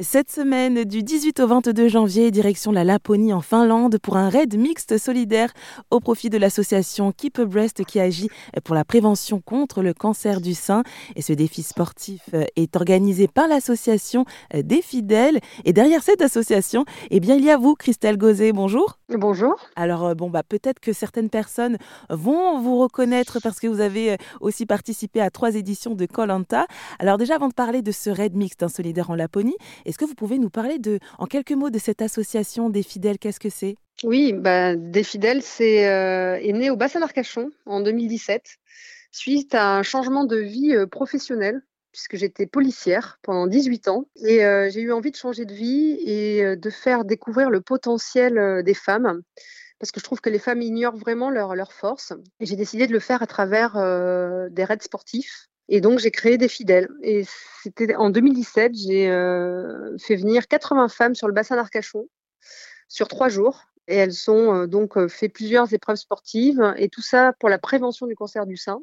Cette semaine, du 18 au 22 janvier, direction la Laponie en Finlande pour un raid mixte solidaire au profit de l'association Keep a Breast qui agit pour la prévention contre le cancer du sein. Et ce défi sportif est organisé par l'association des fidèles. Et derrière cette association, eh bien, il y a vous, Christelle Gauzet. Bonjour. Bonjour. Alors, bon, bah, peut-être que certaines personnes vont vous reconnaître parce que vous avez aussi participé à trois éditions de Colanta. Alors, déjà, avant de parler de ce raid mixte solidaire en Laponie, est-ce que vous pouvez nous parler de, en quelques mots de cette association des fidèles? Qu'est-ce que c'est? Oui, bah, des fidèles, c'est euh, est né au bassin d'Arcachon en 2017 suite à un changement de vie euh, professionnel puisque j'étais policière pendant 18 ans. Et euh, j'ai eu envie de changer de vie et de faire découvrir le potentiel des femmes parce que je trouve que les femmes ignorent vraiment leur, leur force. Et j'ai décidé de le faire à travers des raids sportifs et donc, j'ai créé des fidèles. Et c'était en 2017, j'ai euh, fait venir 80 femmes sur le bassin d'Arcachon sur trois jours. Et elles ont euh, donc euh, fait plusieurs épreuves sportives et tout ça pour la prévention du cancer du sein.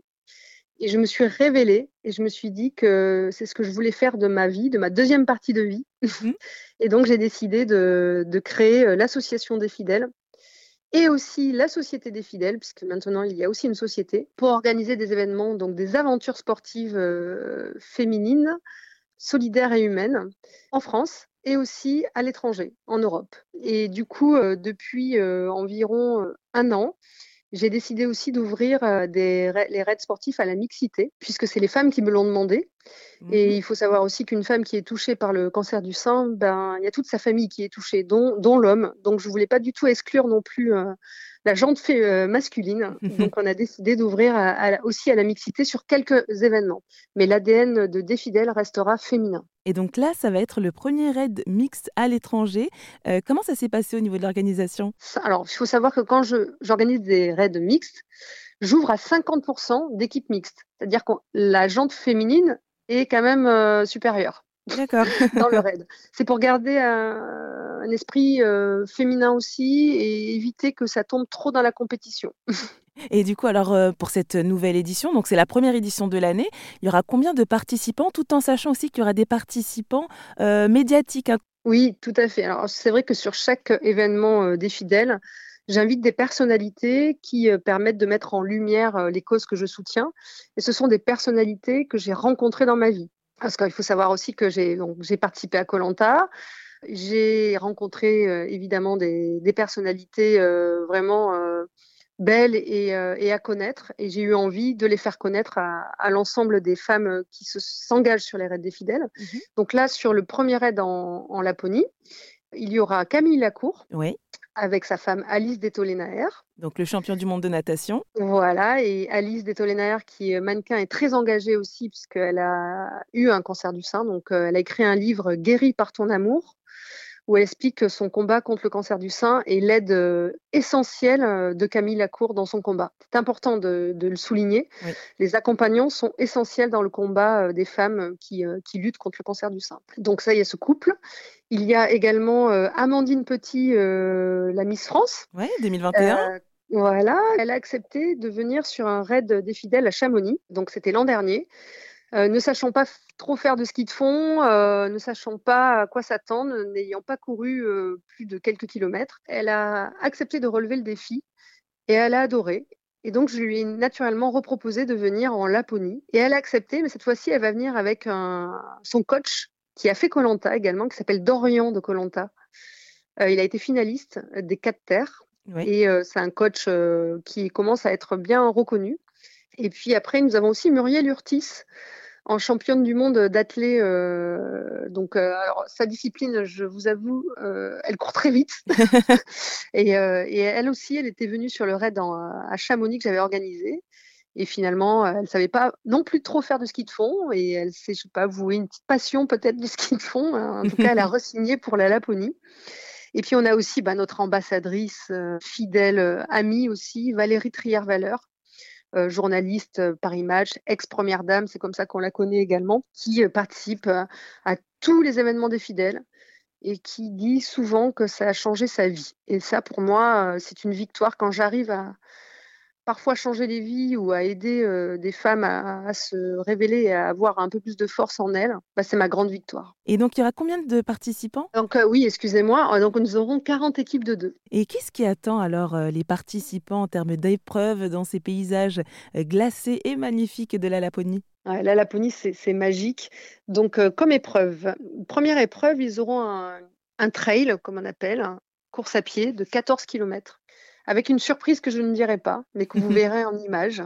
Et je me suis révélée et je me suis dit que c'est ce que je voulais faire de ma vie, de ma deuxième partie de vie. Mmh. et donc, j'ai décidé de, de créer l'association des fidèles et aussi la Société des fidèles, puisque maintenant il y a aussi une société, pour organiser des événements, donc des aventures sportives euh, féminines, solidaires et humaines, en France et aussi à l'étranger, en Europe. Et du coup, euh, depuis euh, environ un an, j'ai décidé aussi d'ouvrir euh, les raids sportifs à la mixité, puisque c'est les femmes qui me l'ont demandé. Et mmh il faut savoir aussi qu'une femme qui est touchée par le cancer du sein, ben, il y a toute sa famille qui est touchée, dont, dont l'homme. Donc je ne voulais pas du tout exclure non plus euh, la jante fait, euh, masculine. Donc on a décidé d'ouvrir aussi à la mixité sur quelques événements. Mais l'ADN de Défidèle restera féminin. Et donc là, ça va être le premier raid mixte à l'étranger. Euh, comment ça s'est passé au niveau de l'organisation? Alors, il faut savoir que quand j'organise des raids mixtes, j'ouvre à 50% d'équipes mixtes. C'est-à-dire que la jante féminine est quand même euh, supérieure. D'accord. dans le raid. C'est pour garder un, esprit euh, féminin aussi et éviter que ça tombe trop dans la compétition. Et du coup, alors euh, pour cette nouvelle édition, donc c'est la première édition de l'année, il y aura combien de participants, tout en sachant aussi qu'il y aura des participants euh, médiatiques hein? Oui, tout à fait. Alors c'est vrai que sur chaque événement des fidèles, j'invite des personnalités qui permettent de mettre en lumière les causes que je soutiens. Et ce sont des personnalités que j'ai rencontrées dans ma vie. Parce qu'il faut savoir aussi que j'ai participé à Colanta. J'ai rencontré euh, évidemment des, des personnalités euh, vraiment euh, belles et, et, à connaître. Et j'ai eu envie de les faire connaître à, à l'ensemble des femmes qui s'engagent sur les raids des fidèles. Mmh Donc là, sur le premier raid en, en Laponie, il y aura Camille Lacour. Oui avec sa femme Alice Detolenaer. Donc le champion du monde de natation. Voilà, et Alice Detolenaer qui est mannequin est très engagée aussi puisqu'elle a eu un cancer du sein. Donc euh, elle a écrit un livre Guéri par ton amour où elle explique son combat contre le cancer du sein et l'aide euh, essentielle euh, de Camille Lacour dans son combat. C'est important de, le souligner. Les accompagnants sont essentiels dans le combat euh, des femmes qui, qui, luttent contre le cancer du sein. Donc ça, il y a ce couple. Il y a également Amandine Petit, la Miss France. Oui, 2021. Voilà, elle a accepté de venir sur un raid des fidèles à Chamonix, donc c'était l'an dernier. Euh, ne sachant pas trop faire de ski de fond, euh, ne sachant pas à quoi s'attendre, n'ayant pas couru euh, plus de quelques kilomètres. Elle a accepté de relever le défi et elle a adoré. Et donc, je lui ai naturellement reproposé de venir en Laponie. Et elle a accepté, mais cette fois-ci, elle va venir avec son coach qui a fait Colanta également, qui s'appelle Dorian de Colanta. il a été finaliste des quatre terres. Et c'est un coach qui commence à être bien reconnu. Et puis après, nous avons aussi Muriel Urtis, en championne du monde d'athlée. Euh, donc, euh, alors, sa discipline, je vous avoue, euh, elle court très vite. et, et, elle aussi, elle était venue sur le raid à Chamonix que j'avais organisé. Et finalement, elle ne savait pas non plus trop faire de ski de fond. Et elle s'est, je sais pas, vouée une petite passion peut-être du ski de fond. En tout cas, elle a re-signé pour la Laponie. Et puis, on a aussi bah, notre ambassadrice fidèle, amie aussi, Valérie Trier-Valeur, euh, journaliste euh, Paris Match, ex-première dame, c'est comme ça qu'on la connaît également, qui euh, participe à tous les événements des fidèles et qui dit souvent que ça a changé sa vie. Et ça, pour moi, c'est une victoire quand j'arrive à, parfois changer les vies ou à aider des femmes à, se révéler et à avoir un peu plus de force en elles, bah, c'est ma grande victoire. Et donc, il y aura combien de participants? Donc, oui, excusez-moi. Donc, nous aurons 40 équipes de deux. Et qu'est-ce qui attend alors les participants en termes d'épreuves dans ces paysages glacés et magnifiques de la Laponie? La Laponie, c'est magique. Donc, comme épreuve, première épreuve, ils auront un, un trail, comme on appelle, course à pied de 14 km avec une surprise que je ne dirai pas, mais que vous verrez en image.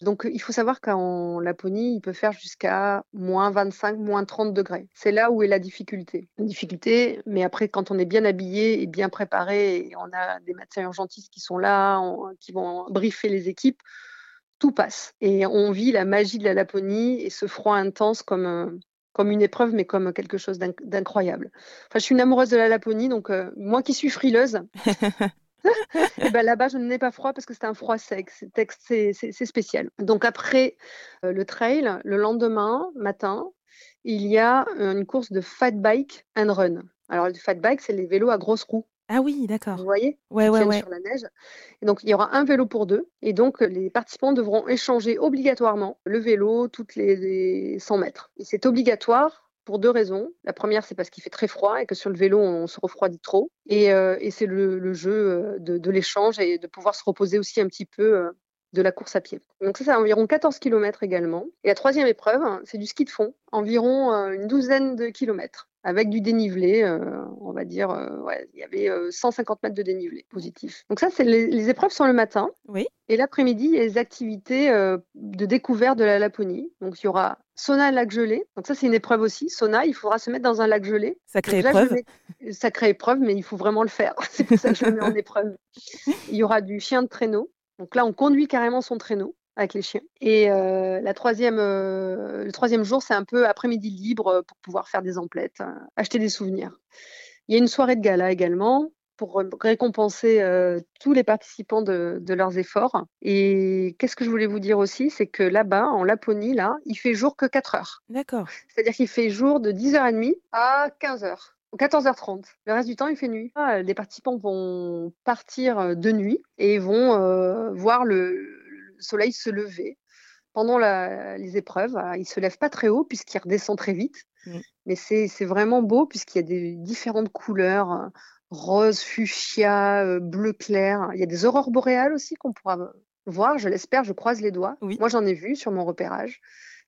Donc, il faut savoir qu'en Laponie, il peut faire jusqu'à moins 25, moins 30 degrés. C'est là où est la difficulté. La difficulté, mais après, quand on est bien habillé et bien préparé, et on a des médecins urgentistes qui sont là, qui vont briefer les équipes, tout passe. Et on vit la magie de la Laponie et ce froid intense comme, euh, comme une épreuve, mais comme quelque chose d'incroyable. Enfin, je suis une amoureuse de la Laponie, donc euh, moi qui suis frileuse, et ben là-bas, je n'ai pas froid parce que c'est un froid sec. C'est spécial. Donc après euh, le trail, le lendemain matin, il y a euh, une course de fat bike and run. Alors le fat bike, c'est les vélos à grosses roues. Ah oui, d'accord. Vous voyez? Ouais, ouais, ouais. Sur la neige. Et donc, il y aura un vélo pour deux. Et donc, les participants devront échanger obligatoirement le vélo toutes les 100 mètres. Et c'est obligatoire pour deux raisons. La première, c'est parce qu'il fait très froid et que sur le vélo, on se refroidit trop. Et, euh, c'est le, jeu euh, de, l'échange et de pouvoir se reposer aussi un petit peu euh, de la course à pied. Donc ça, c'est environ 14 km également. Et la troisième épreuve, c'est du ski de fond, environ une douzaine de kilomètres avec du dénivelé, on va dire, il y avait 150 mètres de dénivelé positif. Donc ça, c'est les, épreuves sont le matin. Oui. Et l'après-midi, il y a les activités de découverte de la Laponie. Donc il y aura sauna lac gelé. Donc ça, c'est une épreuve aussi. Sauna, il faudra se mettre dans un lac gelé. Sacrée épreuve. Sacrée épreuve, mais il faut vraiment le faire. c'est pour ça que je le mets en épreuve. Il y aura du chien de traîneau. Donc là, on conduit carrément son traîneau avec les chiens. Et euh, la troisième, euh, le troisième jour, c'est un peu après-midi libre pour pouvoir faire des emplettes, euh, acheter des souvenirs. Il y a une soirée de gala également pour récompenser tous les participants de, leurs efforts. Et qu'est-ce que je voulais vous dire aussi, c'est que là-bas, en Laponie, là, il fait jour que 4 heures. D'accord. C'est-à-dire qu'il fait jour de 10h30 à 15h. 14h30. Le reste du temps, il fait nuit. Ah, les participants vont partir de nuit et vont voir le, soleil se lever pendant les épreuves. il ne se lève pas très haut puisqu'il redescend très vite. Mmh. Mais c'est vraiment beau puisqu'il y a des différentes couleurs rose, fuchsia, euh, bleu clair. Il y a des aurores boréales aussi qu'on pourra voir, je l'espère, je croise les doigts. Moi, j'en ai vu sur mon repérage.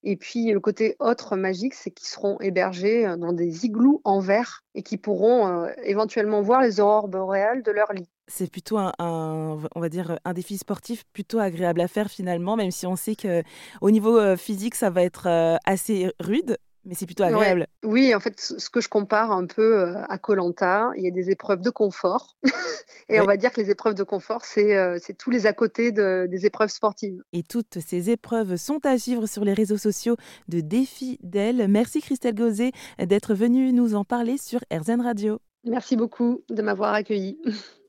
Et puis, le côté autre magique, c'est qu'ils seront hébergés euh, dans des igloos en verre et qui pourront euh, éventuellement voir les aurores boréales de leur lit. C'est plutôt un, on va dire, un défi sportif plutôt agréable à faire finalement, même si on sait que au niveau physique, ça va être assez rude mais c'est plutôt agréable. Oui, en fait, ce que je compare un peu euh, à Colanta, il y a des épreuves de confort. et on va dire que les épreuves de confort, c'est euh, tous les à côté des épreuves sportives. Et toutes ces épreuves sont à suivre sur les réseaux sociaux de Défi d'elle. Merci Christelle Gauzet d'être venue nous en parler sur RZN Radio. Merci beaucoup de m'avoir accueillie.